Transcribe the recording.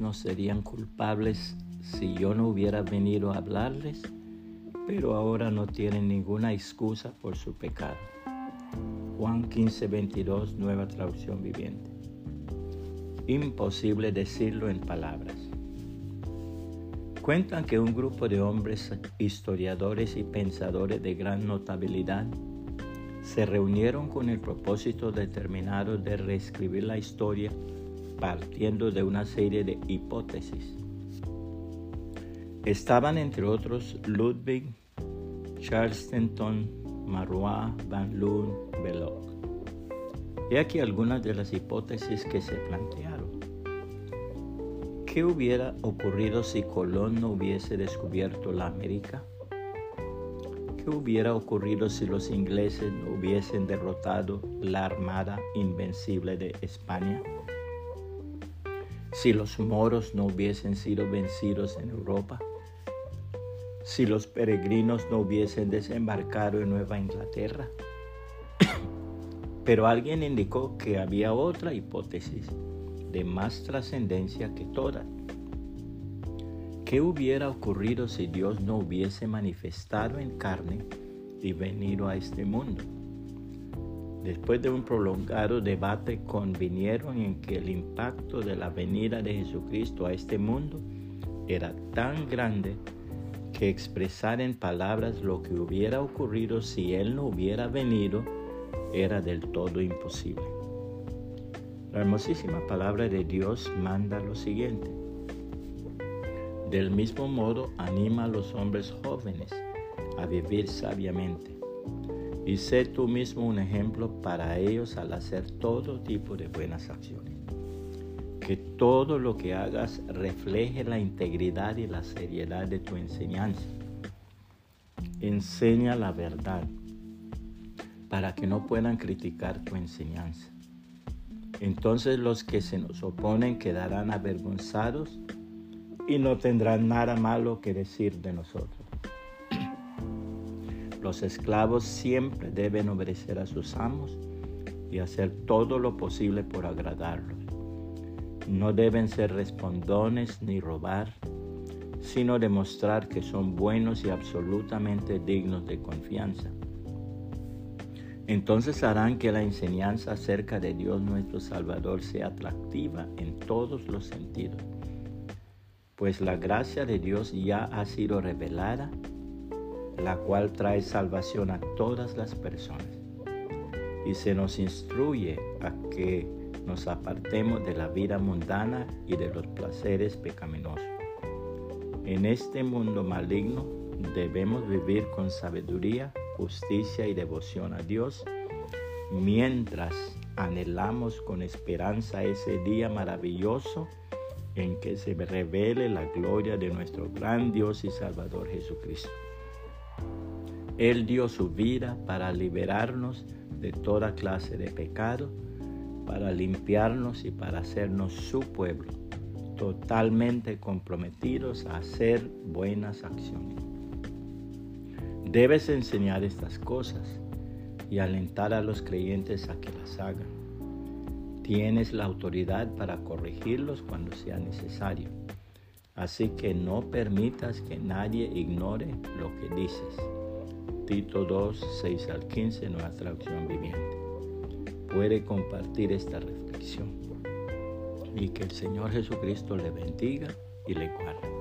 no serían culpables si yo no hubiera venido a hablarles, pero ahora no tienen ninguna excusa por su pecado. Juan 15, 22, nueva traducción viviente. Imposible decirlo en palabras. Cuentan que un grupo de hombres historiadores y pensadores de gran notabilidad se reunieron con el propósito determinado de reescribir la historia partiendo de una serie de hipótesis. Estaban entre otros Ludwig, Charlestenton, Marois, Van Loon, Belloc. He aquí algunas de las hipótesis que se plantearon. ¿Qué hubiera ocurrido si Colón no hubiese descubierto la América? ¿Qué hubiera ocurrido si los ingleses no hubiesen derrotado la armada invencible de España? Si los moros no hubiesen sido vencidos en Europa? Si los peregrinos no hubiesen desembarcado en Nueva Inglaterra? Pero alguien indicó que había otra hipótesis de más trascendencia que todas ¿Qué hubiera ocurrido si Dios no hubiese manifestado en carne y venido a este mundo? Después de un prolongado debate convinieron en que el impacto de la venida de Jesucristo a este mundo era tan grande que expresar en palabras lo que hubiera ocurrido si Él no hubiera venido era del todo imposible. La hermosísima palabra de Dios manda lo siguiente. Del mismo modo, anima a los hombres jóvenes a vivir sabiamente. Y sé tú mismo un ejemplo para ellos al hacer todo tipo de buenas acciones. Que todo lo que hagas refleje la integridad y la seriedad de tu enseñanza. Enseña la verdad para que no puedan criticar tu enseñanza. Entonces los que se nos oponen quedarán avergonzados y no tendrán nada malo que decir de nosotros. Los esclavos siempre deben obedecer a sus amos y hacer todo lo posible por agradarlos. No deben ser respondones ni robar, sino demostrar que son buenos y absolutamente dignos de confianza. Entonces harán que la enseñanza acerca de Dios nuestro Salvador sea atractiva en todos los sentidos pues la gracia de Dios ya ha sido revelada, la cual trae salvación a todas las personas. Y se nos instruye a que nos apartemos de la vida mundana y de los placeres pecaminosos. En este mundo maligno debemos vivir con sabiduría, justicia y devoción a Dios, mientras anhelamos con esperanza ese día maravilloso en que se revele la gloria de nuestro gran Dios y Salvador Jesucristo. Él dio su vida para liberarnos de toda clase de pecado, para limpiarnos y para hacernos su pueblo, totalmente comprometidos a hacer buenas acciones. Debes enseñar estas cosas y alentar a los creyentes a que las hagan Tienes la autoridad para corregirlos cuando sea necesario. Así que no permitas que nadie ignore lo que dices. Tito 2, 6 al 15, nueva traducción viviente. Puede compartir esta reflexión y que el Señor Jesucristo le bendiga y le guarde.